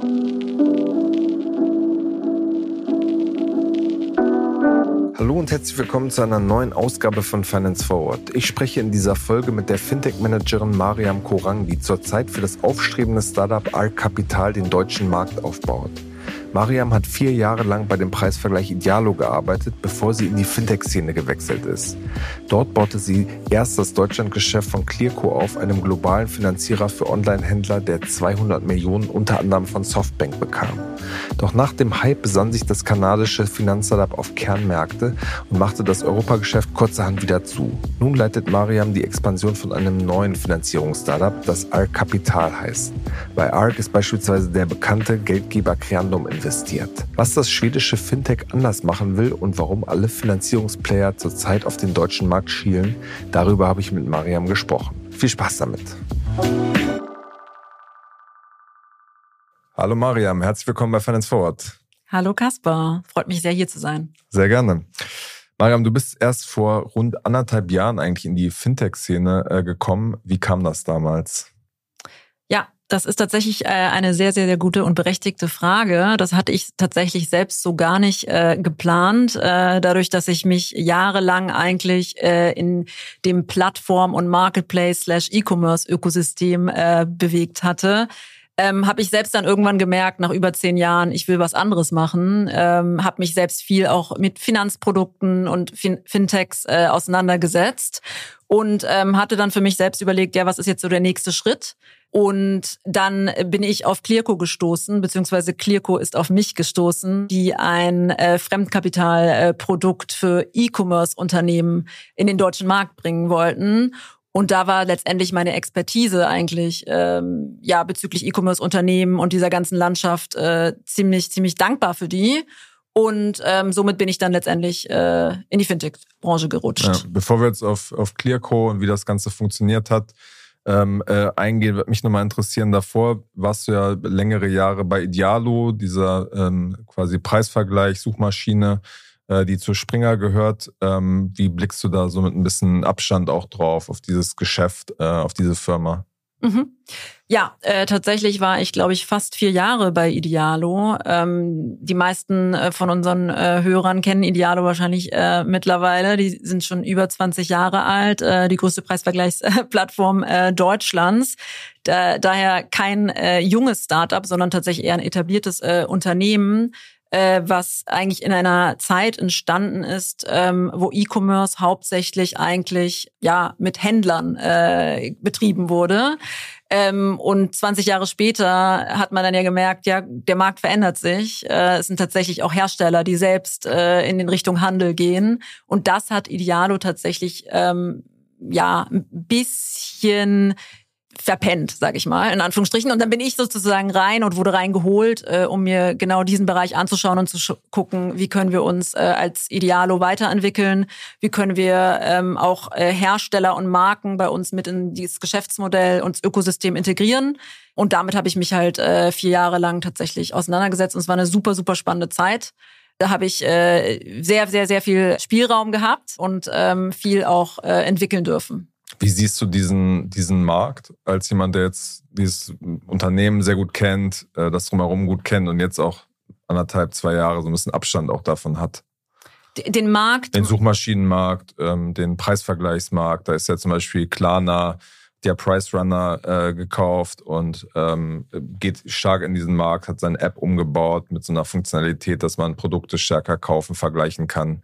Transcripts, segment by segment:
Hallo und herzlich willkommen zu einer neuen Ausgabe von Finance Forward. Ich spreche in dieser Folge mit der Fintech-Managerin Mariam Korang, die zurzeit für das aufstrebende Startup Arc Capital den deutschen Markt aufbaut. Mariam hat vier Jahre lang bei dem Preisvergleich Idealo gearbeitet, bevor sie in die Fintech-Szene gewechselt ist. Dort baute sie erst das Deutschlandgeschäft von Clearco auf, einem globalen Finanzierer für Online-Händler, der 200 Millionen unter anderem von Softbank bekam. Doch nach dem Hype besann sich das kanadische Finanzstartup auf Kernmärkte und machte das Europageschäft kurzerhand wieder zu. Nun leitet Mariam die Expansion von einem neuen Finanzierungsstartup, das ARC Capital heißt. Bei ARC ist beispielsweise der bekannte Geldgeber Creandum investiert. Was das schwedische Fintech anders machen will und warum alle Finanzierungsplayer zurzeit auf den deutschen Markt schielen, darüber habe ich mit Mariam gesprochen. Viel Spaß damit. Hallo Mariam, herzlich willkommen bei Finance Forward. Hallo Kaspar, freut mich sehr hier zu sein. Sehr gerne. Mariam, du bist erst vor rund anderthalb Jahren eigentlich in die Fintech-Szene äh, gekommen. Wie kam das damals? Das ist tatsächlich äh, eine sehr, sehr, sehr gute und berechtigte Frage. Das hatte ich tatsächlich selbst so gar nicht äh, geplant, äh, dadurch, dass ich mich jahrelang eigentlich äh, in dem Plattform- und Marketplace-slash-E-Commerce-Ökosystem äh, bewegt hatte. Ähm, habe ich selbst dann irgendwann gemerkt, nach über zehn Jahren, ich will was anderes machen. Ähm, habe mich selbst viel auch mit Finanzprodukten und fin Fintechs äh, auseinandergesetzt und ähm, hatte dann für mich selbst überlegt, ja, was ist jetzt so der nächste Schritt? Und dann bin ich auf Clearco gestoßen, beziehungsweise Clearco ist auf mich gestoßen, die ein äh, Fremdkapitalprodukt äh, für E-Commerce-Unternehmen in den deutschen Markt bringen wollten. Und da war letztendlich meine Expertise eigentlich ähm, ja bezüglich E-Commerce-Unternehmen und dieser ganzen Landschaft äh, ziemlich ziemlich dankbar für die. Und ähm, somit bin ich dann letztendlich äh, in die Fintech-Branche gerutscht. Ja, bevor wir jetzt auf, auf Clearco und wie das Ganze funktioniert hat, ähm, äh, eingehen, würde mich nochmal interessieren. Davor warst du ja längere Jahre bei Idealo, dieser ähm, quasi Preisvergleich, Suchmaschine, äh, die zu Springer gehört. Ähm, wie blickst du da so mit ein bisschen Abstand auch drauf, auf dieses Geschäft, äh, auf diese Firma? Mhm. Ja, äh, tatsächlich war ich, glaube ich, fast vier Jahre bei Idealo. Ähm, die meisten äh, von unseren äh, Hörern kennen Idealo wahrscheinlich äh, mittlerweile. Die sind schon über 20 Jahre alt, äh, die größte Preisvergleichsplattform äh, Deutschlands. Da, daher kein äh, junges Startup, sondern tatsächlich eher ein etabliertes äh, Unternehmen äh, was eigentlich in einer Zeit entstanden ist, ähm, wo E-Commerce hauptsächlich eigentlich ja mit Händlern äh, betrieben wurde. Ähm, und 20 Jahre später hat man dann ja gemerkt, ja, der Markt verändert sich. Äh, es sind tatsächlich auch Hersteller, die selbst äh, in den Richtung Handel gehen. Und das hat Idealo tatsächlich ähm, ja ein bisschen verpennt, sag ich mal, in Anführungsstrichen. Und dann bin ich sozusagen rein und wurde reingeholt, äh, um mir genau diesen Bereich anzuschauen und zu gucken, wie können wir uns äh, als Idealo weiterentwickeln, wie können wir ähm, auch äh, Hersteller und Marken bei uns mit in dieses Geschäftsmodell und Ökosystem integrieren. Und damit habe ich mich halt äh, vier Jahre lang tatsächlich auseinandergesetzt. Und es war eine super, super spannende Zeit. Da habe ich äh, sehr, sehr, sehr viel Spielraum gehabt und ähm, viel auch äh, entwickeln dürfen. Wie siehst du diesen, diesen Markt als jemand, der jetzt dieses Unternehmen sehr gut kennt, äh, das drumherum gut kennt und jetzt auch anderthalb, zwei Jahre so ein bisschen Abstand auch davon hat? Den Markt? Den Suchmaschinenmarkt, ähm, den Preisvergleichsmarkt. Da ist ja zum Beispiel Klarna, der Price Runner äh, gekauft und ähm, geht stark in diesen Markt, hat seine App umgebaut mit so einer Funktionalität, dass man Produkte stärker kaufen, vergleichen kann.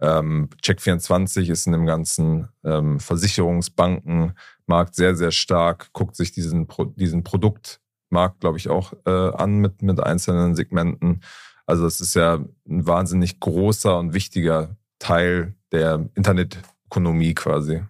Ähm, Check24 ist in dem ganzen ähm, Versicherungsbankenmarkt sehr, sehr stark, guckt sich diesen, Pro diesen Produktmarkt, glaube ich, auch äh, an mit, mit einzelnen Segmenten. Also es ist ja ein wahnsinnig großer und wichtiger Teil der Internetökonomie quasi.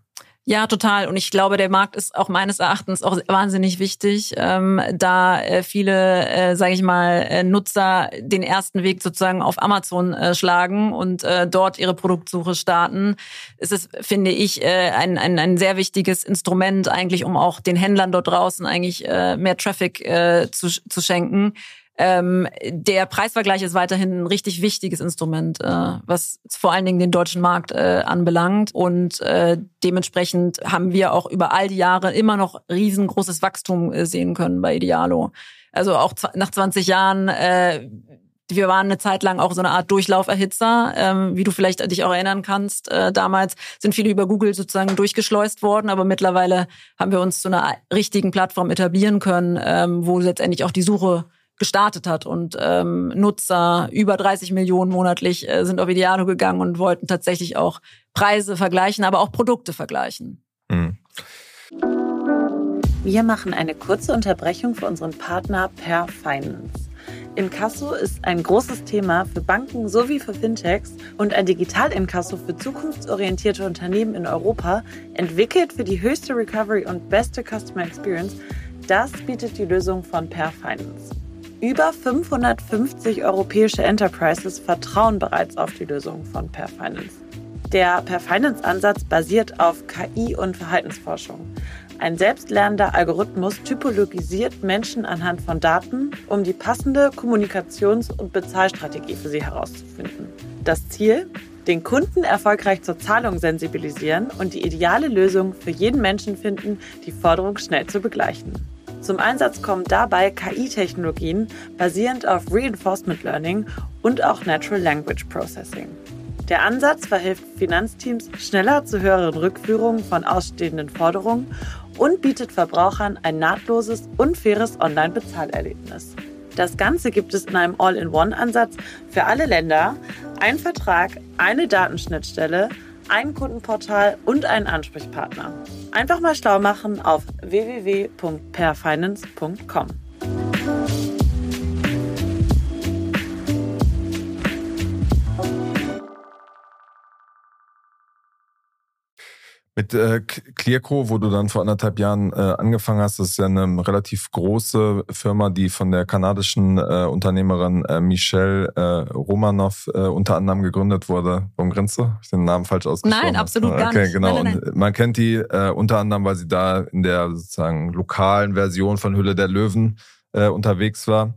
Ja, total. Und ich glaube, der Markt ist auch meines Erachtens auch wahnsinnig wichtig, ähm, da äh, viele, äh, sage ich mal, äh, Nutzer den ersten Weg sozusagen auf Amazon äh, schlagen und äh, dort ihre Produktsuche starten. Es ist, finde ich, äh, ein, ein, ein sehr wichtiges Instrument eigentlich, um auch den Händlern dort draußen eigentlich äh, mehr Traffic äh, zu, zu schenken. Ähm, der Preisvergleich ist weiterhin ein richtig wichtiges Instrument, äh, was vor allen Dingen den deutschen Markt äh, anbelangt. Und äh, dementsprechend haben wir auch über all die Jahre immer noch riesengroßes Wachstum äh, sehen können bei Idealo. Also auch nach 20 Jahren äh, wir waren eine Zeit lang auch so eine Art Durchlauferhitzer, ähm, wie du vielleicht dich auch erinnern kannst. Äh, damals sind viele über Google sozusagen durchgeschleust worden, aber mittlerweile haben wir uns zu einer richtigen Plattform etablieren können, ähm, wo letztendlich auch die Suche gestartet hat und ähm, Nutzer über 30 Millionen monatlich äh, sind auf Idealo gegangen und wollten tatsächlich auch Preise vergleichen, aber auch Produkte vergleichen. Mhm. Wir machen eine kurze Unterbrechung für unseren Partner Per Finance. Inkasso ist ein großes Thema für Banken sowie für Fintechs und ein Digital-Inkasso für zukunftsorientierte Unternehmen in Europa, entwickelt für die höchste Recovery und beste Customer Experience. Das bietet die Lösung von Per Finance. Über 550 europäische Enterprises vertrauen bereits auf die Lösung von Per Finance. Der Per Finance Ansatz basiert auf KI und Verhaltensforschung. Ein selbstlernender Algorithmus typologisiert Menschen anhand von Daten, um die passende Kommunikations- und Bezahlstrategie für sie herauszufinden. Das Ziel? Den Kunden erfolgreich zur Zahlung sensibilisieren und die ideale Lösung für jeden Menschen finden, die Forderung schnell zu begleichen. Zum Einsatz kommen dabei KI-Technologien basierend auf Reinforcement Learning und auch Natural Language Processing. Der Ansatz verhilft Finanzteams schneller zu höheren Rückführungen von ausstehenden Forderungen und bietet Verbrauchern ein nahtloses und faires Online-Bezahlerlebnis. Das Ganze gibt es in einem All-in-One-Ansatz für alle Länder, ein Vertrag, eine Datenschnittstelle, ein Kundenportal und einen Ansprechpartner. Einfach mal schlau machen auf www.perfinance.com. Mit äh, Clearco, wo du dann vor anderthalb Jahren äh, angefangen hast, das ist ja eine relativ große Firma, die von der kanadischen äh, Unternehmerin äh, Michelle äh, Romanov äh, unter anderem gegründet wurde. Warum grinst du? Hab ich den Namen falsch ausgesprochen? Nein, absolut gar okay, nicht. genau. Nein, nein, nein. Und man kennt die äh, unter anderem, weil sie da in der sozusagen lokalen Version von Hülle der Löwen äh, unterwegs war.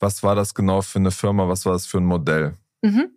Was war das genau für eine Firma? Was war das für ein Modell? Mhm.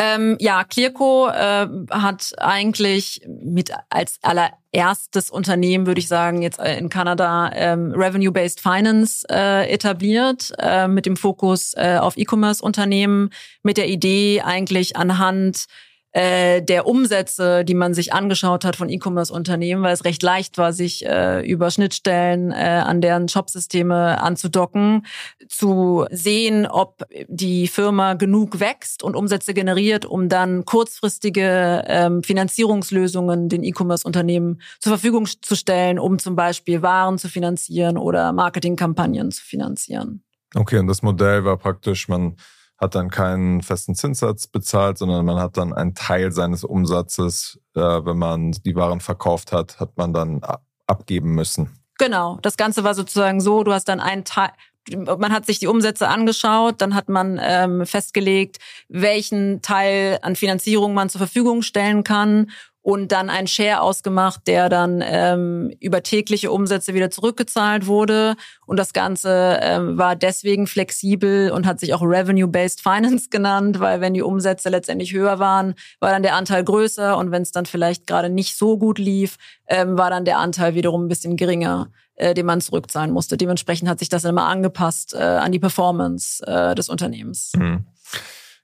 Ähm, ja, Clearco äh, hat eigentlich mit als allererstes Unternehmen, würde ich sagen, jetzt äh, in Kanada ähm, Revenue-Based Finance äh, etabliert, äh, mit dem Fokus äh, auf E-Commerce-Unternehmen, mit der Idee eigentlich anhand äh, der Umsätze, die man sich angeschaut hat von E-Commerce-Unternehmen, weil es recht leicht war, sich äh, über Schnittstellen äh, an deren Shopsysteme anzudocken, zu sehen, ob die Firma genug wächst und Umsätze generiert, um dann kurzfristige ähm, Finanzierungslösungen den E-Commerce-Unternehmen zur Verfügung zu stellen, um zum Beispiel Waren zu finanzieren oder Marketingkampagnen zu finanzieren. Okay, und das Modell war praktisch, man hat dann keinen festen Zinssatz bezahlt, sondern man hat dann einen Teil seines Umsatzes, äh, wenn man die Waren verkauft hat, hat man dann abgeben müssen. Genau, das Ganze war sozusagen so, du hast dann einen Teil, man hat sich die Umsätze angeschaut, dann hat man ähm, festgelegt, welchen Teil an Finanzierung man zur Verfügung stellen kann und dann ein Share ausgemacht, der dann ähm, über tägliche Umsätze wieder zurückgezahlt wurde. Und das Ganze ähm, war deswegen flexibel und hat sich auch Revenue-Based Finance genannt, weil wenn die Umsätze letztendlich höher waren, war dann der Anteil größer und wenn es dann vielleicht gerade nicht so gut lief, ähm, war dann der Anteil wiederum ein bisschen geringer äh, den man zurückzahlen musste. Dementsprechend hat sich das immer angepasst äh, an die Performance äh, des Unternehmens. Mhm.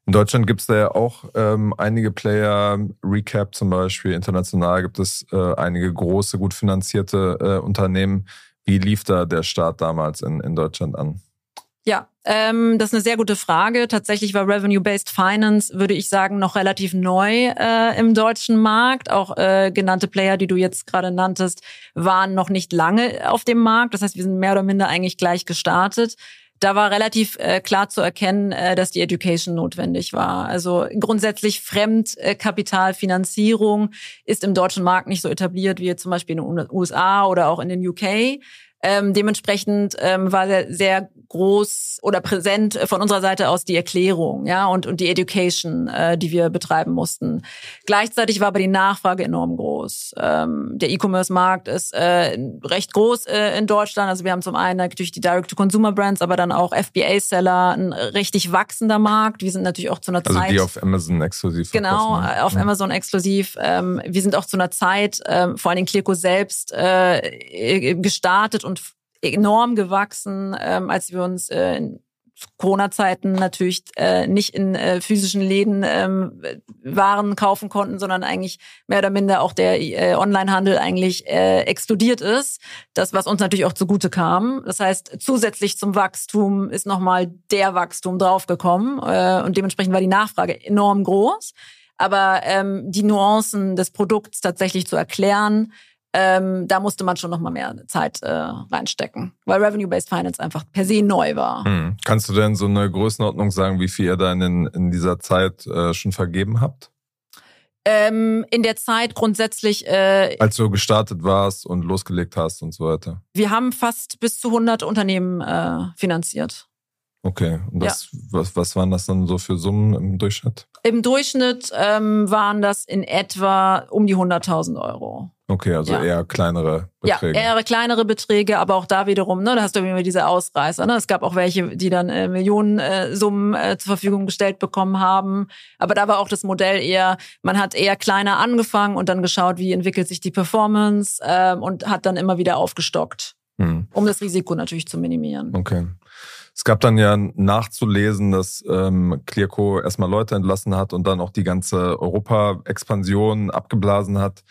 In Deutschland gibt es da ja auch ähm, einige Player, Recap zum Beispiel, international gibt es äh, einige große, gut finanzierte äh, Unternehmen. Wie lief da der Start damals in, in Deutschland an? Ja, ähm, das ist eine sehr gute Frage. Tatsächlich war Revenue-Based Finance, würde ich sagen, noch relativ neu äh, im deutschen Markt. Auch äh, genannte Player, die du jetzt gerade nanntest, waren noch nicht lange auf dem Markt. Das heißt, wir sind mehr oder minder eigentlich gleich gestartet da war relativ äh, klar zu erkennen, äh, dass die Education notwendig war. Also grundsätzlich Fremdkapitalfinanzierung ist im deutschen Markt nicht so etabliert wie zum Beispiel in den USA oder auch in den UK. Ähm, dementsprechend ähm, war sehr, sehr groß oder präsent von unserer Seite aus die Erklärung, ja, und, und die Education, äh, die wir betreiben mussten. Gleichzeitig war aber die Nachfrage enorm groß. Ähm, der E-Commerce-Markt ist äh, recht groß äh, in Deutschland. Also wir haben zum einen natürlich die Direct-to-Consumer-Brands, aber dann auch FBA-Seller, ein richtig wachsender Markt. Wir sind natürlich auch zu einer also Zeit. die auf Amazon exklusiv. Genau, ne? auf ja. Amazon exklusiv. Ähm, wir sind auch zu einer Zeit, ähm, vor allem Clearco selbst, äh, gestartet und enorm gewachsen, ähm, als wir uns äh, in Corona-Zeiten natürlich äh, nicht in äh, physischen Läden ähm, Waren kaufen konnten, sondern eigentlich mehr oder minder auch der äh, Onlinehandel eigentlich äh, explodiert ist. Das, was uns natürlich auch zugute kam. Das heißt, zusätzlich zum Wachstum ist nochmal der Wachstum draufgekommen äh, und dementsprechend war die Nachfrage enorm groß. Aber ähm, die Nuancen des Produkts tatsächlich zu erklären, ähm, da musste man schon noch mal mehr Zeit äh, reinstecken, weil Revenue-Based Finance einfach per se neu war. Hm. Kannst du denn so eine Größenordnung sagen, wie viel ihr da in, in dieser Zeit äh, schon vergeben habt? Ähm, in der Zeit grundsätzlich. Äh, Als du gestartet warst und losgelegt hast und so weiter. Wir haben fast bis zu 100 Unternehmen äh, finanziert. Okay, und das, ja. was, was waren das dann so für Summen im Durchschnitt? Im Durchschnitt ähm, waren das in etwa um die 100.000 Euro. Okay, also ja. eher kleinere Beträge. Ja, eher kleinere Beträge, aber auch da wiederum, ne, da hast du immer diese Ausreißer. Ne? Es gab auch welche, die dann äh, Millionensummen äh, zur Verfügung gestellt bekommen haben. Aber da war auch das Modell eher, man hat eher kleiner angefangen und dann geschaut, wie entwickelt sich die Performance äh, und hat dann immer wieder aufgestockt, hm. um das Risiko natürlich zu minimieren. Okay. Es gab dann ja nachzulesen, dass ähm, Clearco erstmal Leute entlassen hat und dann auch die ganze Europa-Expansion abgeblasen hat.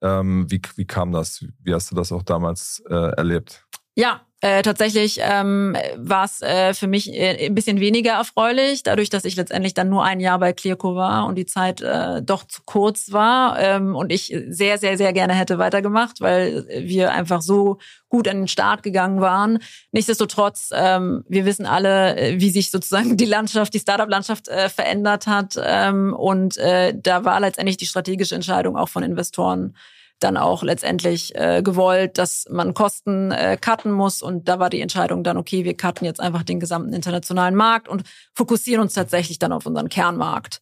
Ähm, wie, wie kam das? Wie hast du das auch damals äh, erlebt? Ja, äh, tatsächlich ähm, war es äh, für mich äh, ein bisschen weniger erfreulich, dadurch, dass ich letztendlich dann nur ein Jahr bei Clearco war und die Zeit äh, doch zu kurz war ähm, und ich sehr, sehr, sehr gerne hätte weitergemacht, weil wir einfach so gut an den Start gegangen waren. Nichtsdestotrotz, ähm, wir wissen alle, äh, wie sich sozusagen die Landschaft, die Startup-Landschaft äh, verändert hat ähm, und äh, da war letztendlich die strategische Entscheidung auch von Investoren dann auch letztendlich äh, gewollt, dass man Kosten äh, cutten muss. Und da war die Entscheidung dann, okay, wir cutten jetzt einfach den gesamten internationalen Markt und fokussieren uns tatsächlich dann auf unseren Kernmarkt.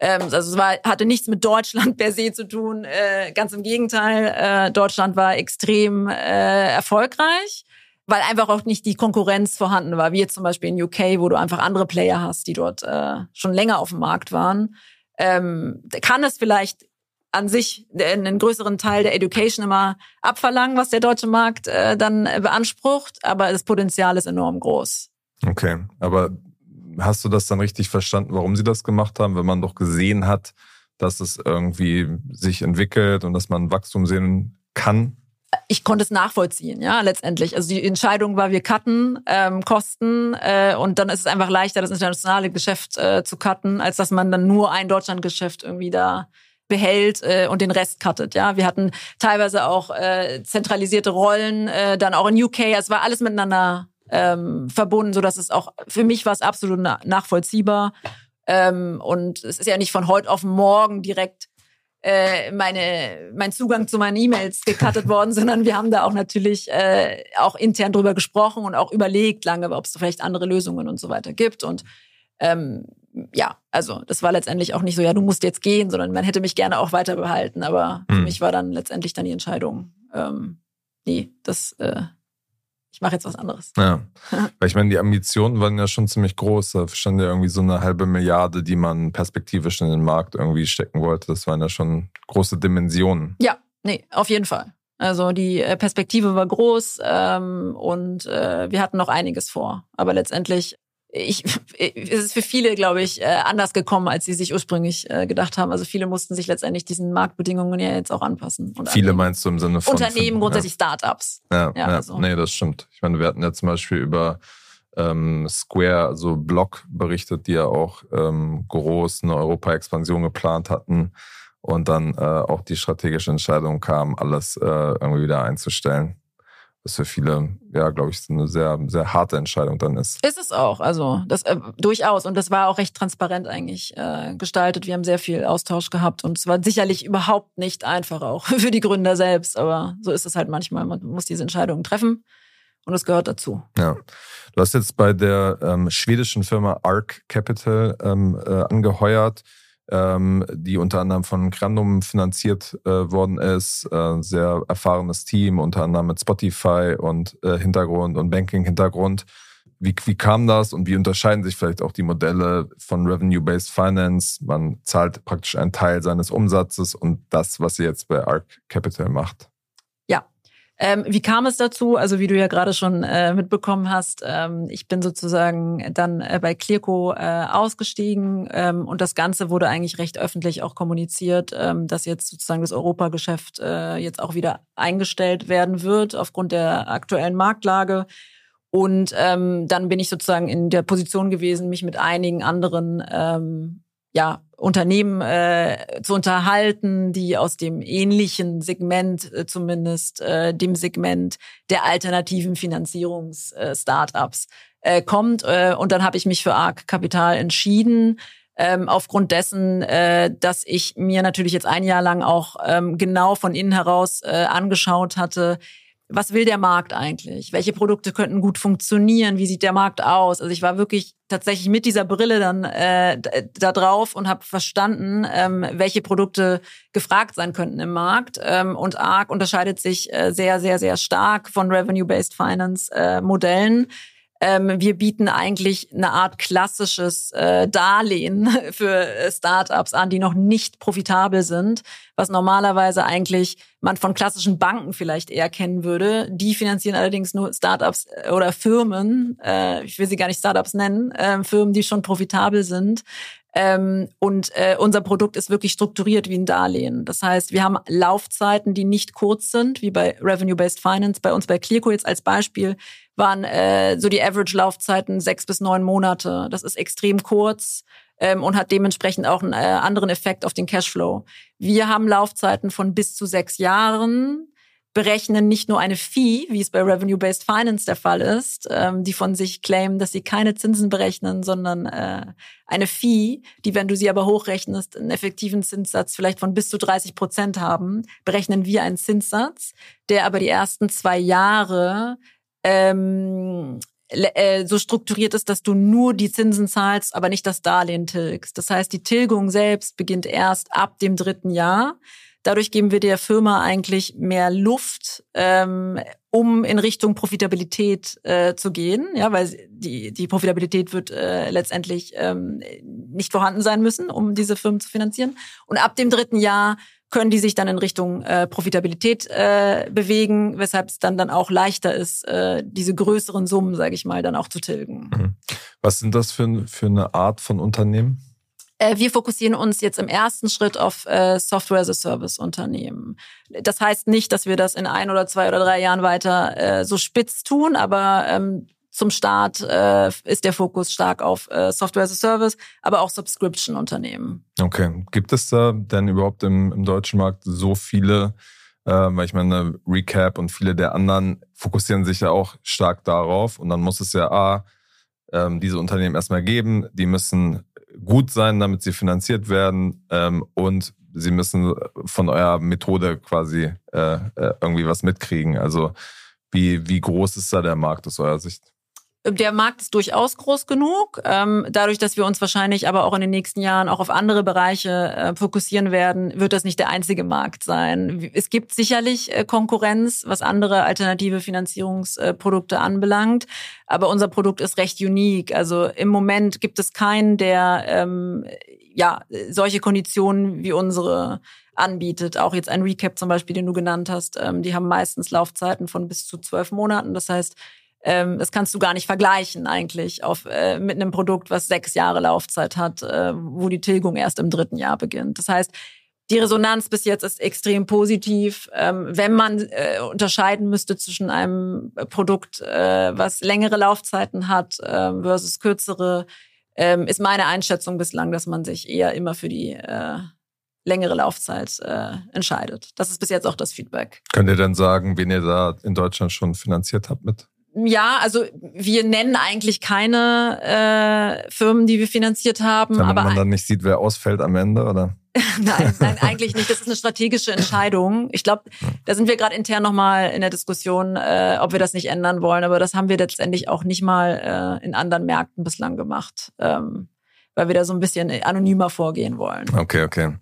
Ähm, also es war, hatte nichts mit Deutschland per se zu tun. Äh, ganz im Gegenteil, äh, Deutschland war extrem äh, erfolgreich weil einfach auch nicht die Konkurrenz vorhanden war, wie jetzt zum Beispiel in UK, wo du einfach andere Player hast, die dort äh, schon länger auf dem Markt waren. Ähm, kann es vielleicht an sich einen größeren Teil der Education immer abverlangen, was der deutsche Markt äh, dann beansprucht, aber das Potenzial ist enorm groß. Okay, aber hast du das dann richtig verstanden, warum sie das gemacht haben, wenn man doch gesehen hat, dass es irgendwie sich entwickelt und dass man Wachstum sehen kann? Ich konnte es nachvollziehen, ja, letztendlich. Also die Entscheidung war, wir cutten ähm, Kosten äh, und dann ist es einfach leichter, das internationale Geschäft äh, zu cutten, als dass man dann nur ein Deutschlandgeschäft irgendwie da behält äh, und den Rest cuttet. Ja, wir hatten teilweise auch äh, zentralisierte Rollen, äh, dann auch in UK. Es war alles miteinander ähm, verbunden, so dass es auch für mich war es absolut na nachvollziehbar. Ähm, und es ist ja nicht von heute auf morgen direkt äh, meine mein Zugang zu meinen E-Mails gecuttet worden, sondern wir haben da auch natürlich äh, auch intern drüber gesprochen und auch überlegt lange, ob es vielleicht andere Lösungen und so weiter gibt und ähm, ja, also das war letztendlich auch nicht so, ja, du musst jetzt gehen, sondern man hätte mich gerne auch weiter behalten. Aber mhm. für mich war dann letztendlich dann die Entscheidung, ähm, nee, das, äh, ich mache jetzt was anderes. Ja, weil ich meine, die Ambitionen waren ja schon ziemlich groß. Da stand ja irgendwie so eine halbe Milliarde, die man perspektivisch in den Markt irgendwie stecken wollte. Das waren ja schon große Dimensionen. Ja, nee, auf jeden Fall. Also die äh, Perspektive war groß ähm, und äh, wir hatten noch einiges vor. Aber letztendlich ich, es ist für viele, glaube ich, äh, anders gekommen, als sie sich ursprünglich äh, gedacht haben. Also viele mussten sich letztendlich diesen Marktbedingungen ja jetzt auch anpassen. viele annehmen. meinst du im Sinne von Unternehmen, grundsätzlich ja. Startups. Ja, ja, ja. Also. nee, das stimmt. Ich meine, wir hatten ja zum Beispiel über ähm, Square, also Block berichtet, die ja auch ähm, groß eine Europa-Expansion geplant hatten und dann äh, auch die strategische Entscheidung kam, alles äh, irgendwie wieder einzustellen was für viele, ja, glaube ich, eine sehr, sehr harte Entscheidung dann ist. Ist es auch, also das äh, durchaus. Und das war auch recht transparent eigentlich äh, gestaltet. Wir haben sehr viel Austausch gehabt und es war sicherlich überhaupt nicht einfach auch für die Gründer selbst. Aber so ist es halt manchmal. Man muss diese Entscheidungen treffen und es gehört dazu. Ja. Du hast jetzt bei der ähm, schwedischen Firma Arc Capital ähm, äh, angeheuert ähm, die unter anderem von Grandum finanziert äh, worden ist. Äh, sehr erfahrenes Team, unter anderem mit Spotify und äh, Hintergrund und Banking-Hintergrund. Wie, wie kam das und wie unterscheiden sich vielleicht auch die Modelle von Revenue-Based Finance? Man zahlt praktisch einen Teil seines Umsatzes und das, was sie jetzt bei Arc Capital macht. Ähm, wie kam es dazu? Also wie du ja gerade schon äh, mitbekommen hast, ähm, ich bin sozusagen dann äh, bei Clearco äh, ausgestiegen ähm, und das Ganze wurde eigentlich recht öffentlich auch kommuniziert, ähm, dass jetzt sozusagen das Europageschäft äh, jetzt auch wieder eingestellt werden wird aufgrund der aktuellen Marktlage. Und ähm, dann bin ich sozusagen in der Position gewesen, mich mit einigen anderen ähm, ja, Unternehmen äh, zu unterhalten, die aus dem ähnlichen Segment äh, zumindest, äh, dem Segment der alternativen Finanzierungs-Startups äh, kommt. Äh, und dann habe ich mich für ARC Kapital entschieden, ähm, aufgrund dessen, äh, dass ich mir natürlich jetzt ein Jahr lang auch ähm, genau von innen heraus äh, angeschaut hatte, was will der Markt eigentlich? Welche Produkte könnten gut funktionieren? Wie sieht der Markt aus? Also ich war wirklich tatsächlich mit dieser Brille dann äh, da drauf und habe verstanden, ähm, welche Produkte gefragt sein könnten im Markt. Ähm, und ARC unterscheidet sich äh, sehr, sehr, sehr stark von Revenue-Based Finance äh, ähm, wir bieten eigentlich eine Art klassisches äh, Darlehen für äh, Startups an, die noch nicht profitabel sind, was normalerweise eigentlich man von klassischen Banken vielleicht eher kennen würde. Die finanzieren allerdings nur Startups äh, oder Firmen, äh, ich will sie gar nicht Startups nennen, äh, Firmen, die schon profitabel sind. Ähm, und äh, unser Produkt ist wirklich strukturiert wie ein Darlehen. Das heißt, wir haben Laufzeiten, die nicht kurz sind, wie bei Revenue-Based Finance. Bei uns bei Clearco jetzt als Beispiel waren äh, so die Average-Laufzeiten sechs bis neun Monate. Das ist extrem kurz ähm, und hat dementsprechend auch einen äh, anderen Effekt auf den Cashflow. Wir haben Laufzeiten von bis zu sechs Jahren berechnen nicht nur eine Fee, wie es bei Revenue-Based Finance der Fall ist, ähm, die von sich claimen, dass sie keine Zinsen berechnen, sondern äh, eine Fee, die, wenn du sie aber hochrechnest, einen effektiven Zinssatz vielleicht von bis zu 30 Prozent haben, berechnen wir einen Zinssatz, der aber die ersten zwei Jahre ähm, äh, so strukturiert ist, dass du nur die Zinsen zahlst, aber nicht das Darlehen tilgst. Das heißt, die Tilgung selbst beginnt erst ab dem dritten Jahr. Dadurch geben wir der Firma eigentlich mehr Luft, ähm, um in Richtung Profitabilität äh, zu gehen, ja, weil die die Profitabilität wird äh, letztendlich ähm, nicht vorhanden sein müssen, um diese Firmen zu finanzieren. Und ab dem dritten Jahr können die sich dann in Richtung äh, Profitabilität äh, bewegen, weshalb es dann dann auch leichter ist, äh, diese größeren Summen, sage ich mal, dann auch zu tilgen. Mhm. Was sind das für, für eine Art von Unternehmen? Äh, wir fokussieren uns jetzt im ersten Schritt auf äh, Software as a Service Unternehmen. Das heißt nicht, dass wir das in ein oder zwei oder drei Jahren weiter äh, so spitz tun, aber ähm, zum Start äh, ist der Fokus stark auf äh, Software as a Service, aber auch Subscription-Unternehmen. Okay. Gibt es da denn überhaupt im, im deutschen Markt so viele, äh, weil ich meine, Recap und viele der anderen fokussieren sich ja auch stark darauf und dann muss es ja A, ähm, diese Unternehmen erstmal geben, die müssen gut sein, damit sie finanziert werden ähm, und sie müssen von eurer Methode quasi äh, äh irgendwie was mitkriegen. Also wie, wie groß ist da der Markt aus eurer Sicht? Der Markt ist durchaus groß genug. Ähm, dadurch, dass wir uns wahrscheinlich aber auch in den nächsten Jahren auch auf andere Bereiche äh, fokussieren werden, wird das nicht der einzige Markt sein. Es gibt sicherlich äh, Konkurrenz, was andere alternative Finanzierungsprodukte anbelangt. Aber unser Produkt ist recht unique. Also im Moment gibt es keinen, der ähm, ja solche Konditionen wie unsere anbietet. Auch jetzt ein Recap zum Beispiel, den du genannt hast. Ähm, die haben meistens Laufzeiten von bis zu zwölf Monaten. Das heißt, ähm, das kannst du gar nicht vergleichen eigentlich auf, äh, mit einem Produkt, was sechs Jahre Laufzeit hat, äh, wo die Tilgung erst im dritten Jahr beginnt. Das heißt, die Resonanz bis jetzt ist extrem positiv. Ähm, wenn man äh, unterscheiden müsste zwischen einem Produkt, äh, was längere Laufzeiten hat äh, versus kürzere, ähm, ist meine Einschätzung bislang, dass man sich eher immer für die äh, längere Laufzeit äh, entscheidet. Das ist bis jetzt auch das Feedback. Könnt ihr denn sagen, wen ihr da in Deutschland schon finanziert habt mit? Ja, also wir nennen eigentlich keine äh, Firmen, die wir finanziert haben. Damit aber man dann nicht sieht, wer ausfällt am Ende, oder? nein, nein, eigentlich nicht. Das ist eine strategische Entscheidung. Ich glaube, da sind wir gerade intern nochmal in der Diskussion, äh, ob wir das nicht ändern wollen. Aber das haben wir letztendlich auch nicht mal äh, in anderen Märkten bislang gemacht, ähm, weil wir da so ein bisschen anonymer vorgehen wollen. Okay, okay.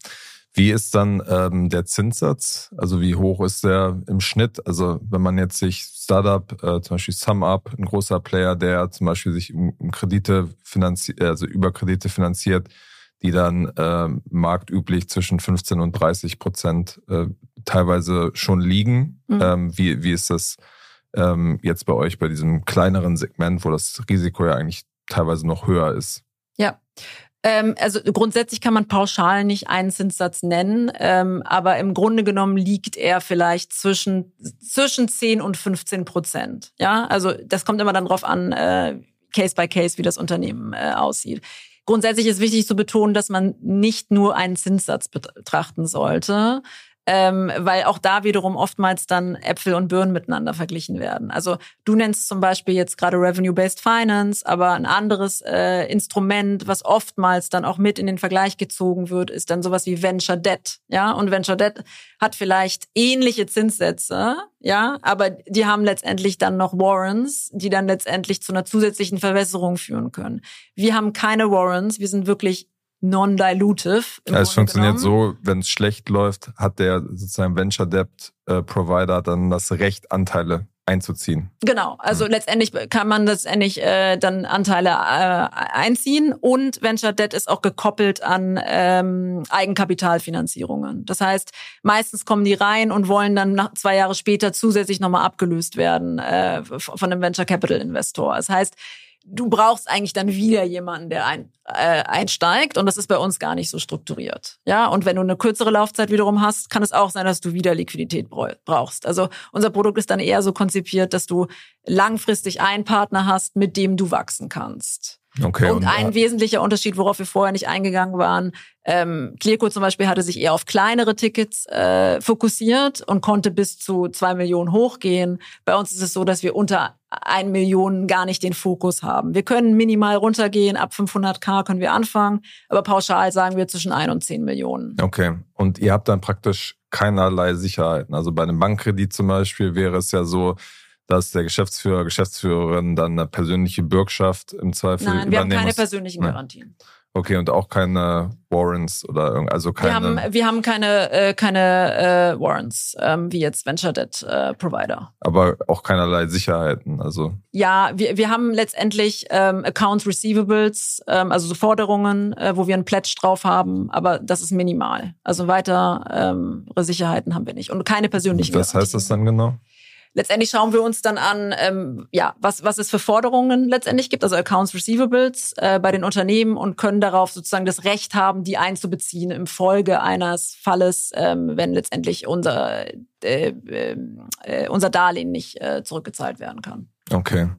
Wie ist dann ähm, der Zinssatz? Also wie hoch ist der im Schnitt? Also wenn man jetzt sich Startup, äh, zum Beispiel SumUp, ein großer Player, der zum Beispiel sich um, um Kredite finanziert, also über Kredite finanziert, die dann äh, marktüblich zwischen 15 und 30 Prozent äh, teilweise schon liegen. Mhm. Ähm, wie, wie ist das ähm, jetzt bei euch bei diesem kleineren Segment, wo das Risiko ja eigentlich teilweise noch höher ist? Ja, also grundsätzlich kann man pauschal nicht einen Zinssatz nennen, ähm, aber im Grunde genommen liegt er vielleicht zwischen, zwischen 10 und 15 Prozent. Ja, also das kommt immer dann drauf an, äh, Case by Case, wie das Unternehmen äh, aussieht. Grundsätzlich ist wichtig zu betonen, dass man nicht nur einen Zinssatz betrachten sollte, ähm, weil auch da wiederum oftmals dann Äpfel und Birnen miteinander verglichen werden. Also du nennst zum Beispiel jetzt gerade Revenue-Based Finance, aber ein anderes äh, Instrument, was oftmals dann auch mit in den Vergleich gezogen wird, ist dann sowas wie Venture Debt. Ja, und Venture Debt hat vielleicht ähnliche Zinssätze, ja, aber die haben letztendlich dann noch Warrants, die dann letztendlich zu einer zusätzlichen Verwässerung führen können. Wir haben keine Warrants, wir sind wirklich non-dilutive. Ja, es funktioniert genommen. so, wenn es schlecht läuft, hat der sozusagen Venture Debt äh, Provider dann das Recht, Anteile einzuziehen. Genau, also mhm. letztendlich kann man letztendlich äh, dann Anteile äh, einziehen und Venture Debt ist auch gekoppelt an ähm, Eigenkapitalfinanzierungen. Das heißt, meistens kommen die rein und wollen dann nach zwei Jahre später zusätzlich nochmal abgelöst werden äh, von einem Venture Capital Investor. Das heißt, du brauchst eigentlich dann wieder jemanden, der ein, äh, einsteigt und das ist bei uns gar nicht so strukturiert. Ja, und wenn du eine kürzere Laufzeit wiederum hast, kann es auch sein, dass du wieder Liquidität brauchst. Also unser Produkt ist dann eher so konzipiert, dass du langfristig einen Partner hast, mit dem du wachsen kannst. Okay, und, und ein äh, wesentlicher Unterschied, worauf wir vorher nicht eingegangen waren, ähm, Clearco zum Beispiel hatte sich eher auf kleinere Tickets äh, fokussiert und konnte bis zu zwei Millionen hochgehen. Bei uns ist es so, dass wir unter ein Million gar nicht den Fokus haben. Wir können minimal runtergehen, ab 500k können wir anfangen, aber pauschal sagen wir zwischen ein und zehn Millionen. Okay, und ihr habt dann praktisch keinerlei Sicherheiten. Also bei einem Bankkredit zum Beispiel wäre es ja so, dass der Geschäftsführer, Geschäftsführerin dann eine persönliche Bürgschaft im Zweifel Nein, wir haben keine muss. persönlichen Garantien. Okay, und auch keine Warrants oder also keine. Wir haben, wir haben keine, äh, keine äh, Warrants, ähm, wie jetzt Venture Debt äh, Provider. Aber auch keinerlei Sicherheiten, also. Ja, wir, wir haben letztendlich ähm, Accounts Receivables, ähm, also so Forderungen, äh, wo wir einen Pledge drauf haben, aber das ist minimal. Also weitere ähm, Sicherheiten haben wir nicht und keine persönlichen. Was heißt das dann genau? Letztendlich schauen wir uns dann an, ähm, ja, was, was es für Forderungen letztendlich gibt, also Accounts Receivables äh, bei den Unternehmen und können darauf sozusagen das Recht haben, die einzubeziehen im Folge eines Falles, ähm, wenn letztendlich unser, äh, äh, äh unser Darlehen nicht äh, zurückgezahlt werden kann. Okay.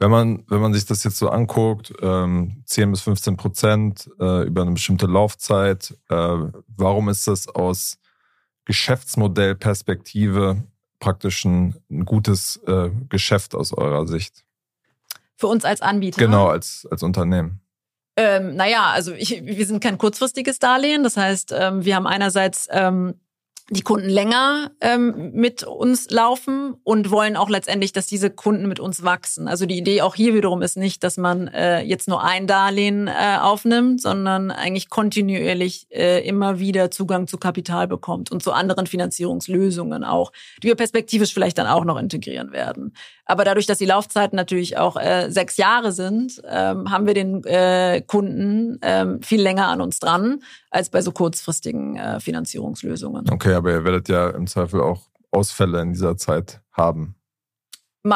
Wenn man, wenn man sich das jetzt so anguckt, ähm, 10 bis 15 Prozent äh, über eine bestimmte Laufzeit, äh, warum ist das aus Geschäftsmodellperspektive praktisch ein, ein gutes äh, Geschäft aus eurer Sicht? Für uns als Anbieter? Genau, als, als Unternehmen. Ähm, naja, also ich, wir sind kein kurzfristiges Darlehen. Das heißt, ähm, wir haben einerseits ähm, die Kunden länger ähm, mit uns laufen und wollen auch letztendlich, dass diese Kunden mit uns wachsen. Also die Idee auch hier wiederum ist nicht, dass man äh, jetzt nur ein Darlehen äh, aufnimmt, sondern eigentlich kontinuierlich äh, immer wieder Zugang zu Kapital bekommt und zu anderen Finanzierungslösungen auch, die wir perspektivisch vielleicht dann auch noch integrieren werden. Aber dadurch, dass die Laufzeiten natürlich auch äh, sechs Jahre sind, ähm, haben wir den äh, Kunden ähm, viel länger an uns dran als bei so kurzfristigen äh, Finanzierungslösungen. Okay, aber ihr werdet ja im Zweifel auch Ausfälle in dieser Zeit haben.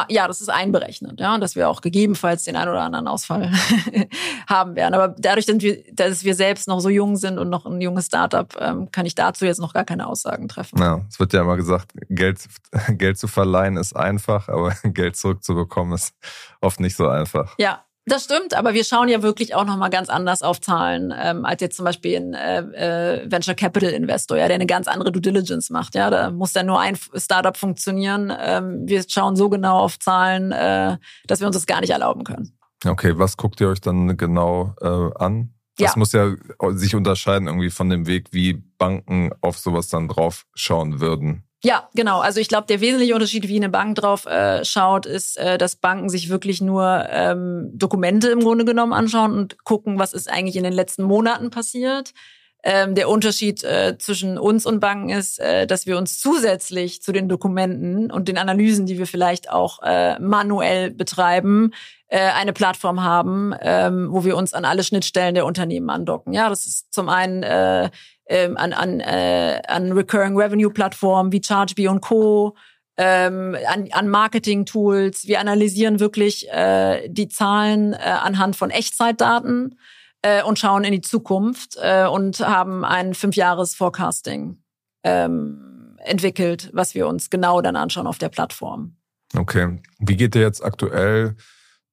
Ja, das ist einberechnet, ja, dass wir auch gegebenenfalls den einen oder anderen Ausfall haben werden. Aber dadurch, dass wir, dass wir selbst noch so jung sind und noch ein junges Startup, ähm, kann ich dazu jetzt noch gar keine Aussagen treffen. Ja, es wird ja immer gesagt, Geld, Geld zu verleihen ist einfach, aber Geld zurückzubekommen ist oft nicht so einfach. Ja, das stimmt, aber wir schauen ja wirklich auch nochmal ganz anders auf Zahlen, ähm, als jetzt zum Beispiel ein äh, äh, Venture Capital Investor, ja, der eine ganz andere Due Diligence macht. Ja, da muss dann nur ein Startup funktionieren. Ähm, wir schauen so genau auf Zahlen, äh, dass wir uns das gar nicht erlauben können. Okay, was guckt ihr euch dann genau äh, an? Das ja. muss ja sich unterscheiden irgendwie von dem Weg, wie Banken auf sowas dann drauf schauen würden. Ja, genau. Also ich glaube, der wesentliche Unterschied, wie eine Bank drauf äh, schaut, ist, äh, dass Banken sich wirklich nur ähm, Dokumente im Grunde genommen anschauen und gucken, was ist eigentlich in den letzten Monaten passiert. Ähm, der Unterschied äh, zwischen uns und Banken ist, äh, dass wir uns zusätzlich zu den Dokumenten und den Analysen, die wir vielleicht auch äh, manuell betreiben, äh, eine Plattform haben, ähm, wo wir uns an alle Schnittstellen der Unternehmen andocken. Ja, das ist zum einen äh, ähm, an, an, äh, an Recurring Revenue Plattformen wie ChargeBee und Co ähm, an, an Marketing-Tools. Wir analysieren wirklich äh, die Zahlen äh, anhand von Echtzeitdaten äh, und schauen in die Zukunft äh, und haben ein Fünfjahres-Forecasting ähm, entwickelt, was wir uns genau dann anschauen auf der Plattform. Okay. Wie geht ihr jetzt aktuell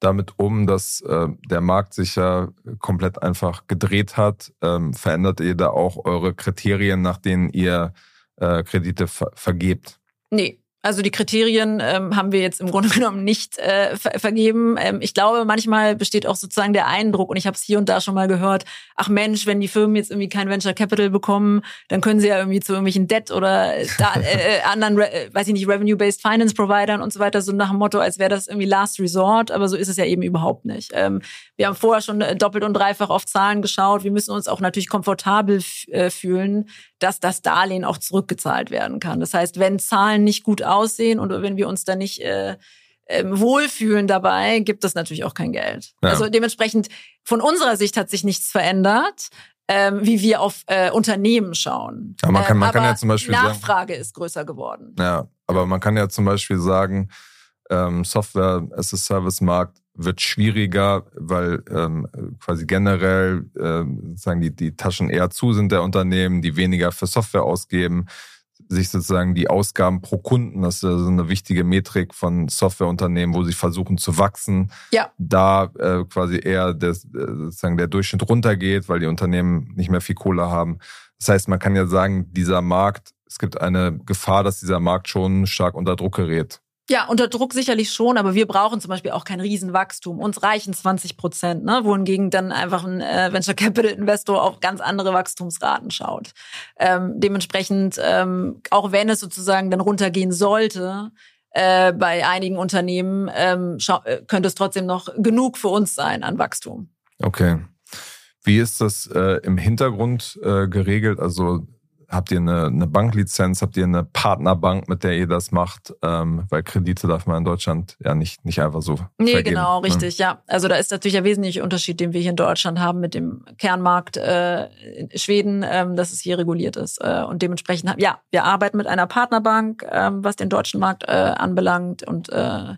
damit um, dass äh, der Markt sich ja komplett einfach gedreht hat? Ähm, verändert ihr da auch eure Kriterien, nach denen ihr äh, Kredite ver vergebt? Nee, also die Kriterien ähm, haben wir jetzt im Grunde genommen nicht äh, ver vergeben. Ähm, ich glaube, manchmal besteht auch sozusagen der Eindruck, und ich habe es hier und da schon mal gehört, ach Mensch, wenn die Firmen jetzt irgendwie kein Venture Capital bekommen, dann können sie ja irgendwie zu irgendwelchen Debt oder da, äh, äh anderen, äh, weiß ich nicht, Revenue-Based Finance Providern und so weiter, so nach dem Motto, als wäre das irgendwie Last Resort, aber so ist es ja eben überhaupt nicht. Ähm, wir haben vorher schon äh, doppelt und dreifach auf Zahlen geschaut. Wir müssen uns auch natürlich komfortabel äh, fühlen, dass das Darlehen auch zurückgezahlt werden kann. Das heißt, wenn Zahlen nicht gut aussehen und wenn wir uns da nicht äh, äh, wohlfühlen dabei, gibt es natürlich auch kein Geld. Ja. Also dementsprechend von unserer Sicht hat sich nichts verändert. Ähm, wie wir auf äh, Unternehmen schauen. Ja, man kann, man ähm, kann ja zum Beispiel Nachfrage sagen, ist größer geworden. Ja, aber man kann ja zum Beispiel sagen, ähm, Software as a Service Markt wird schwieriger, weil ähm, quasi generell äh, sozusagen die, die Taschen eher zu sind der Unternehmen, die weniger für Software ausgeben, sich sozusagen die Ausgaben pro Kunden, das ist so eine wichtige Metrik von Softwareunternehmen, wo sie versuchen zu wachsen, ja. da äh, quasi eher des, äh, sozusagen der Durchschnitt runtergeht, weil die Unternehmen nicht mehr viel Kohle haben. Das heißt, man kann ja sagen, dieser Markt, es gibt eine Gefahr, dass dieser Markt schon stark unter Druck gerät. Ja, unter Druck sicherlich schon, aber wir brauchen zum Beispiel auch kein Riesenwachstum. Uns reichen 20 Prozent, ne? wohingegen dann einfach ein äh, Venture Capital Investor auf ganz andere Wachstumsraten schaut. Ähm, dementsprechend, ähm, auch wenn es sozusagen dann runtergehen sollte, äh, bei einigen Unternehmen ähm, äh, könnte es trotzdem noch genug für uns sein an Wachstum. Okay. Wie ist das äh, im Hintergrund äh, geregelt? Also Habt ihr eine, eine Banklizenz? Habt ihr eine Partnerbank, mit der ihr das macht? Ähm, weil Kredite darf man in Deutschland ja nicht, nicht einfach so. Nee, vergeben. genau, hm. richtig, ja. Also da ist natürlich ein wesentlicher Unterschied, den wir hier in Deutschland haben mit dem Kernmarkt äh, in Schweden, ähm, dass es hier reguliert ist. Äh, und dementsprechend, ja, wir arbeiten mit einer Partnerbank, ähm, was den deutschen Markt äh, anbelangt und äh,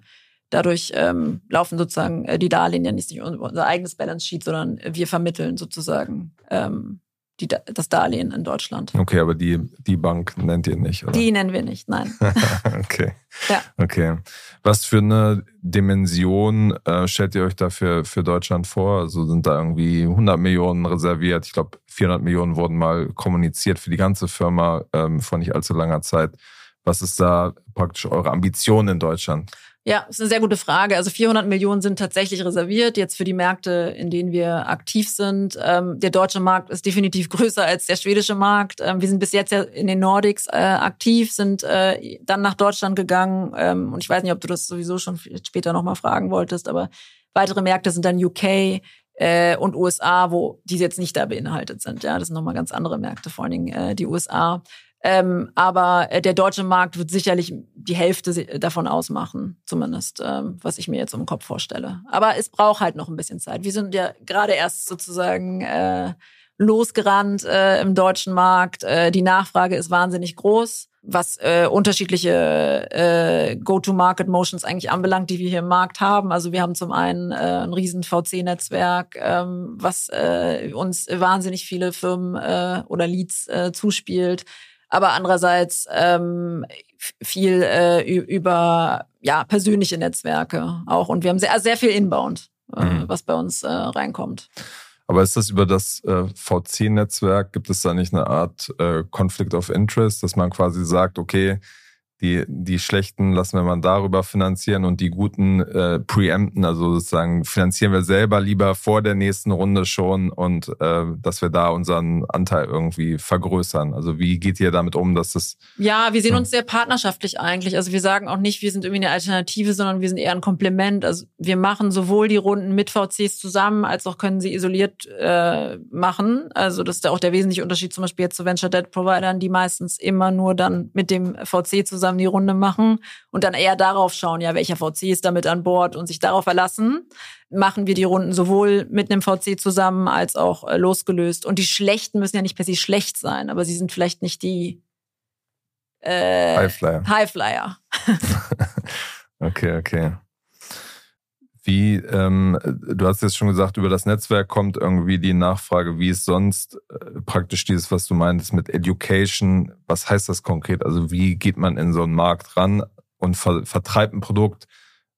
Dadurch ähm, laufen sozusagen äh, die Darlehen ja nicht unser eigenes Balance Sheet, sondern wir vermitteln sozusagen ähm, die, das Darlehen in Deutschland. Okay, aber die, die Bank nennt ihr nicht, oder? Die nennen wir nicht, nein. okay. Ja. Okay. Was für eine Dimension äh, stellt ihr euch da für, für Deutschland vor? Also sind da irgendwie 100 Millionen reserviert? Ich glaube, 400 Millionen wurden mal kommuniziert für die ganze Firma ähm, vor nicht allzu langer Zeit. Was ist da praktisch eure Ambition in Deutschland? Ja, ist eine sehr gute Frage. Also 400 Millionen sind tatsächlich reserviert jetzt für die Märkte, in denen wir aktiv sind. Ähm, der deutsche Markt ist definitiv größer als der schwedische Markt. Ähm, wir sind bis jetzt ja in den Nordics äh, aktiv, sind äh, dann nach Deutschland gegangen. Ähm, und ich weiß nicht, ob du das sowieso schon später nochmal fragen wolltest, aber weitere Märkte sind dann UK, äh, und USA, wo die jetzt nicht da beinhaltet sind. Ja, das sind nochmal ganz andere Märkte, vor allen Dingen äh, die USA. Ähm, aber äh, der deutsche Markt wird sicherlich die Hälfte davon ausmachen, zumindest, ähm, was ich mir jetzt im Kopf vorstelle. Aber es braucht halt noch ein bisschen Zeit. Wir sind ja gerade erst sozusagen äh, losgerannt äh, im deutschen Markt. Äh, die Nachfrage ist wahnsinnig groß, was äh, unterschiedliche äh, Go-to-Market-Motions eigentlich anbelangt, die wir hier im Markt haben. Also wir haben zum einen äh, ein riesen VC-Netzwerk, ähm, was äh, uns wahnsinnig viele Firmen äh, oder Leads äh, zuspielt aber andererseits ähm, viel äh, über ja persönliche Netzwerke auch und wir haben sehr sehr viel Inbound, äh, mhm. was bei uns äh, reinkommt. Aber ist das über das äh, VC-Netzwerk, gibt es da nicht eine Art äh, Conflict of Interest, dass man quasi sagt, okay, die, die schlechten lassen wir mal darüber finanzieren und die guten äh, preempten, also sozusagen finanzieren wir selber lieber vor der nächsten Runde schon und äh, dass wir da unseren Anteil irgendwie vergrößern. Also wie geht ihr damit um, dass das... Ja, wir sehen uns sehr partnerschaftlich eigentlich. Also wir sagen auch nicht, wir sind irgendwie eine Alternative, sondern wir sind eher ein Komplement. Also wir machen sowohl die Runden mit VCs zusammen, als auch können sie isoliert äh, machen. Also das ist auch der wesentliche Unterschied zum Beispiel jetzt zu Venture Debt Providern, die meistens immer nur dann mit dem VC zusammen zusammen die Runde machen und dann eher darauf schauen, ja, welcher VC ist damit an Bord und sich darauf verlassen, machen wir die Runden sowohl mit einem VC zusammen als auch äh, losgelöst. Und die Schlechten müssen ja nicht per se schlecht sein, aber sie sind vielleicht nicht die äh, Highflyer. Highflyer. okay, okay. Wie, ähm, du hast jetzt schon gesagt, über das Netzwerk kommt irgendwie die Nachfrage, wie ist sonst äh, praktisch dieses, was du meintest mit Education, was heißt das konkret? Also wie geht man in so einen Markt ran und ver vertreibt ein Produkt,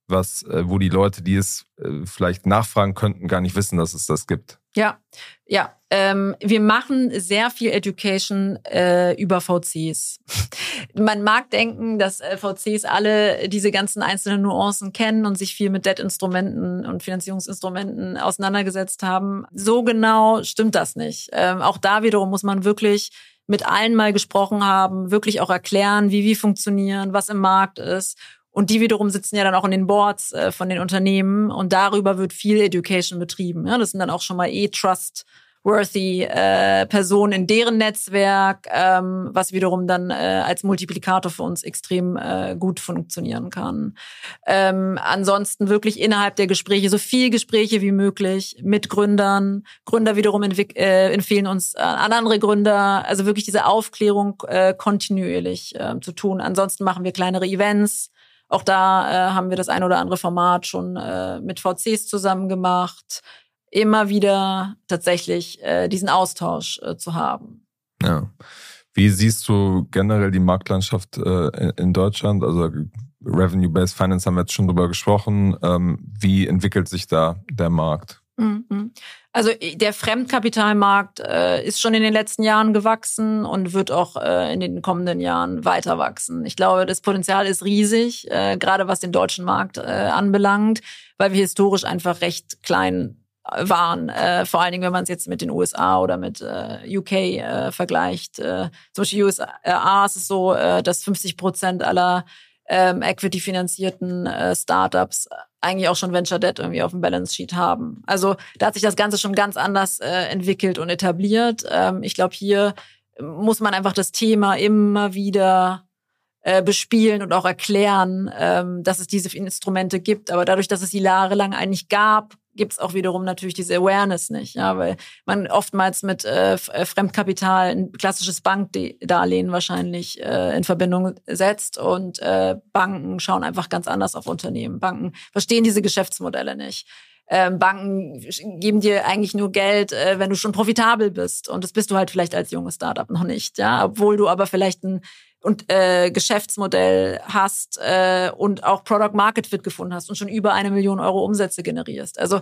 was, äh, wo die Leute, die es äh, vielleicht nachfragen könnten, gar nicht wissen, dass es das gibt? Ja, ja. Ähm, wir machen sehr viel Education äh, über VCs. Man mag denken, dass äh, VCs alle diese ganzen einzelnen Nuancen kennen und sich viel mit Debt-Instrumenten und Finanzierungsinstrumenten auseinandergesetzt haben. So genau stimmt das nicht. Ähm, auch da wiederum muss man wirklich mit allen mal gesprochen haben, wirklich auch erklären, wie wie funktionieren, was im Markt ist und die wiederum sitzen ja dann auch in den Boards äh, von den Unternehmen und darüber wird viel Education betrieben. Ja, das sind dann auch schon mal eh Trust worthy äh, Personen in deren Netzwerk, ähm, was wiederum dann äh, als Multiplikator für uns extrem äh, gut funktionieren kann. Ähm, ansonsten wirklich innerhalb der Gespräche so viel Gespräche wie möglich mit Gründern. Gründer wiederum äh, empfehlen uns äh, an andere Gründer. Also wirklich diese Aufklärung äh, kontinuierlich äh, zu tun. Ansonsten machen wir kleinere Events auch da äh, haben wir das ein oder andere Format schon äh, mit VCs zusammen gemacht. Immer wieder tatsächlich äh, diesen Austausch äh, zu haben. Ja. Wie siehst du generell die Marktlandschaft äh, in Deutschland? Also Revenue-Based Finance haben wir jetzt schon drüber gesprochen. Ähm, wie entwickelt sich da der Markt? Also der Fremdkapitalmarkt äh, ist schon in den letzten Jahren gewachsen und wird auch äh, in den kommenden Jahren weiter wachsen. Ich glaube, das Potenzial ist riesig, äh, gerade was den deutschen Markt äh, anbelangt, weil wir historisch einfach recht klein waren. Äh, vor allen Dingen, wenn man es jetzt mit den USA oder mit äh, UK äh, vergleicht. Äh, zum Beispiel USA ist es so, äh, dass 50 Prozent aller ähm, equity-finanzierten äh, Startups eigentlich auch schon Venture Debt irgendwie auf dem Balance Sheet haben. Also da hat sich das Ganze schon ganz anders äh, entwickelt und etabliert. Ähm, ich glaube, hier muss man einfach das Thema immer wieder äh, bespielen und auch erklären, ähm, dass es diese Instrumente gibt. Aber dadurch, dass es sie jahrelang eigentlich gab, gibt es auch wiederum natürlich diese Awareness nicht, ja, weil man oftmals mit äh, äh Fremdkapital ein klassisches Bankdarlehen wahrscheinlich äh, in Verbindung setzt und äh, Banken schauen einfach ganz anders auf Unternehmen. Banken verstehen diese Geschäftsmodelle nicht. Ähm, Banken geben dir eigentlich nur Geld, äh, wenn du schon profitabel bist. Und das bist du halt vielleicht als junges Startup noch nicht, ja. Obwohl du aber vielleicht ein und äh, Geschäftsmodell hast äh, und auch Product Market Fit gefunden hast und schon über eine Million Euro Umsätze generierst. Also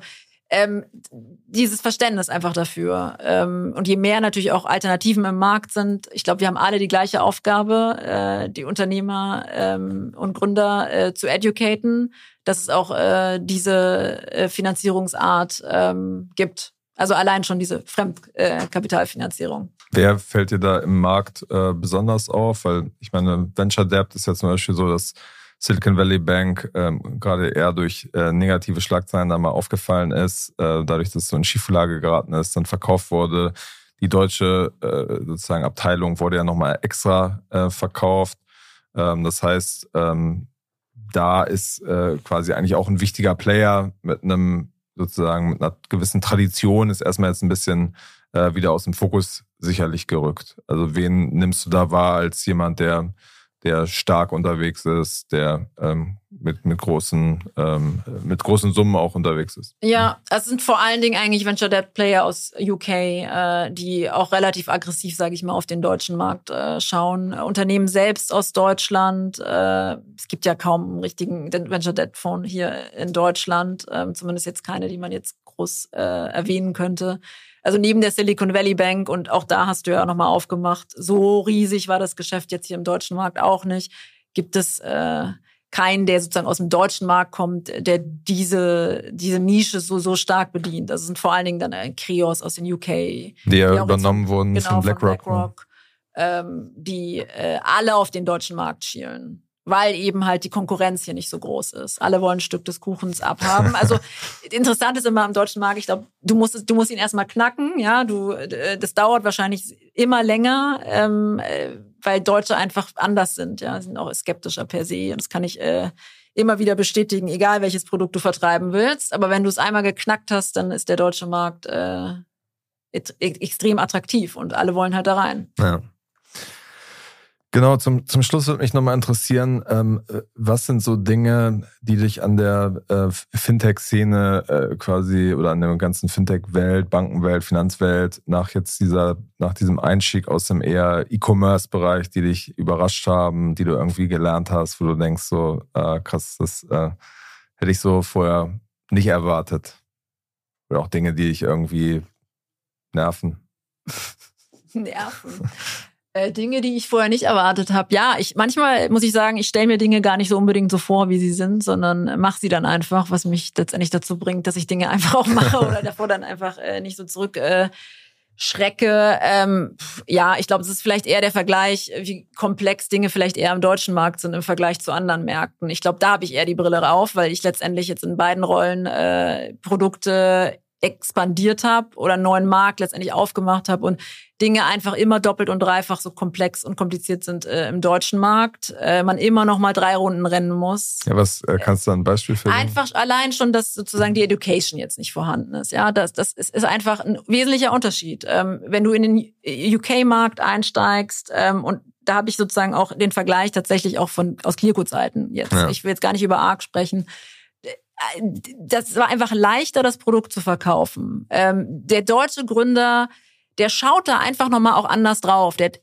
ähm, dieses Verständnis einfach dafür. Ähm, und je mehr natürlich auch Alternativen im Markt sind, ich glaube, wir haben alle die gleiche Aufgabe, äh, die Unternehmer ähm, und Gründer äh, zu educaten, dass es auch äh, diese äh, Finanzierungsart ähm, gibt. Also allein schon diese Fremdkapitalfinanzierung. Wer fällt dir da im Markt äh, besonders auf? Weil ich meine, Venture Debt ist ja zum Beispiel so, dass Silicon Valley Bank ähm, gerade eher durch äh, negative Schlagzeilen da mal aufgefallen ist, äh, dadurch, dass so in Schieflage geraten ist, dann verkauft wurde. Die deutsche äh, sozusagen Abteilung wurde ja nochmal extra äh, verkauft. Ähm, das heißt, ähm, da ist äh, quasi eigentlich auch ein wichtiger Player mit einem sozusagen mit einer gewissen Tradition ist erstmal jetzt ein bisschen äh, wieder aus dem Fokus sicherlich gerückt. Also wen nimmst du da wahr als jemand, der der stark unterwegs ist, der ähm, mit, mit, großen, ähm, mit großen Summen auch unterwegs ist. Ja, es sind vor allen Dingen eigentlich Venture Debt Player aus UK, äh, die auch relativ aggressiv, sage ich mal, auf den deutschen Markt äh, schauen. Unternehmen selbst aus Deutschland. Äh, es gibt ja kaum einen richtigen Venture Debt Fonds hier in Deutschland, äh, zumindest jetzt keine, die man jetzt groß äh, erwähnen könnte. Also neben der Silicon Valley Bank und auch da hast du ja nochmal aufgemacht, so riesig war das Geschäft jetzt hier im deutschen Markt auch nicht gibt es äh, keinen, der sozusagen aus dem deutschen Markt kommt, der diese, diese Nische so, so stark bedient. Das sind vor allen Dingen dann äh, Krios aus den UK. Die ja übernommen wurden genau, von BlackRock. Von BlackRock ähm, die äh, alle auf den deutschen Markt schielen weil eben halt die Konkurrenz hier nicht so groß ist. Alle wollen ein Stück des Kuchens abhaben. Also interessant ist immer am deutschen Markt, ich glaube, du musst, du musst ihn erstmal knacken, ja, du, äh, das dauert wahrscheinlich immer länger, ähm, äh, weil Deutsche einfach anders sind, ja, sind auch skeptischer per se. Und das kann ich äh, immer wieder bestätigen, egal welches Produkt du vertreiben willst. Aber wenn du es einmal geknackt hast, dann ist der deutsche Markt äh, extrem attraktiv und alle wollen halt da rein. Ja. Genau, zum, zum Schluss würde mich nochmal interessieren, ähm, was sind so Dinge, die dich an der äh, Fintech-Szene äh, quasi oder an der ganzen Fintech-Welt, Bankenwelt, Finanzwelt nach jetzt dieser, nach diesem Einstieg aus dem eher E-Commerce-Bereich, die dich überrascht haben, die du irgendwie gelernt hast, wo du denkst so, äh, krass, das äh, hätte ich so vorher nicht erwartet. Oder auch Dinge, die dich irgendwie nerven. Nerven. Äh, Dinge, die ich vorher nicht erwartet habe. Ja, ich manchmal muss ich sagen, ich stelle mir Dinge gar nicht so unbedingt so vor, wie sie sind, sondern mache sie dann einfach, was mich letztendlich dazu bringt, dass ich Dinge einfach auch mache oder davor dann einfach äh, nicht so zurück. Äh, schrecke. Ähm, ja, ich glaube, es ist vielleicht eher der Vergleich, wie komplex Dinge vielleicht eher im deutschen Markt sind im Vergleich zu anderen Märkten. Ich glaube, da habe ich eher die Brille auf, weil ich letztendlich jetzt in beiden Rollen äh, Produkte expandiert habe oder einen neuen Markt letztendlich aufgemacht habe und Dinge einfach immer doppelt und dreifach so komplex und kompliziert sind äh, im deutschen Markt. Äh, man immer noch mal drei Runden rennen muss. Ja, was äh, kannst du ein Beispiel für? Einfach allein schon, dass sozusagen die Education jetzt nicht vorhanden ist. Ja, das, das ist, ist einfach ein wesentlicher Unterschied. Ähm, wenn du in den UK-Markt einsteigst ähm, und da habe ich sozusagen auch den Vergleich tatsächlich auch von aus Clearco-Zeiten jetzt. Ja. Ich will jetzt gar nicht über ARC sprechen das war einfach leichter, das Produkt zu verkaufen. Ähm, der deutsche Gründer, der schaut da einfach nochmal auch anders drauf. Der hat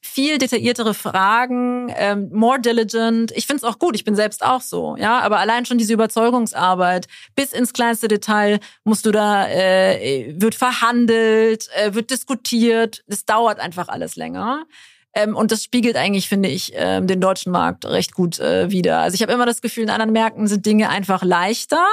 viel detailliertere Fragen, ähm, more diligent. Ich finde es auch gut, ich bin selbst auch so, ja. Aber allein schon diese Überzeugungsarbeit, bis ins kleinste Detail musst du da, äh, wird verhandelt, äh, wird diskutiert. Das dauert einfach alles länger. Ähm, und das spiegelt eigentlich, finde ich, ähm, den deutschen Markt recht gut äh, wieder. Also ich habe immer das Gefühl, in anderen Märkten sind Dinge einfach leichter.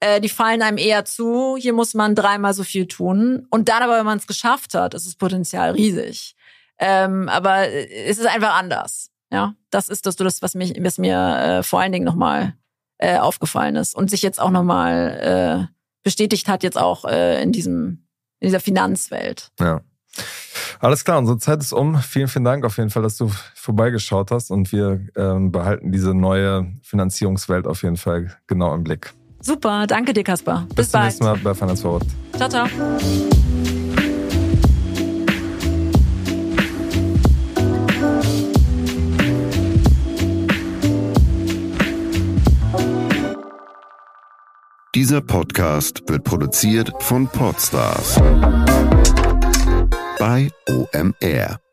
Äh, die fallen einem eher zu. Hier muss man dreimal so viel tun. Und dann aber, wenn man es geschafft hat, ist das Potenzial riesig. Ähm, aber äh, es ist einfach anders. Ja, das ist das, was, mich, was mir äh, vor allen Dingen nochmal äh, aufgefallen ist und sich jetzt auch nochmal äh, bestätigt hat, jetzt auch äh, in diesem in dieser Finanzwelt. Ja. Alles klar, unsere Zeit ist um. Vielen, vielen Dank auf jeden Fall, dass du vorbeigeschaut hast und wir ähm, behalten diese neue Finanzierungswelt auf jeden Fall genau im Blick. Super, danke dir, Kaspar. Bis, Bis zum nächsten Mal bei Finance Forward. Ciao, ciao. Dieser Podcast wird produziert von Podstars bei OMR.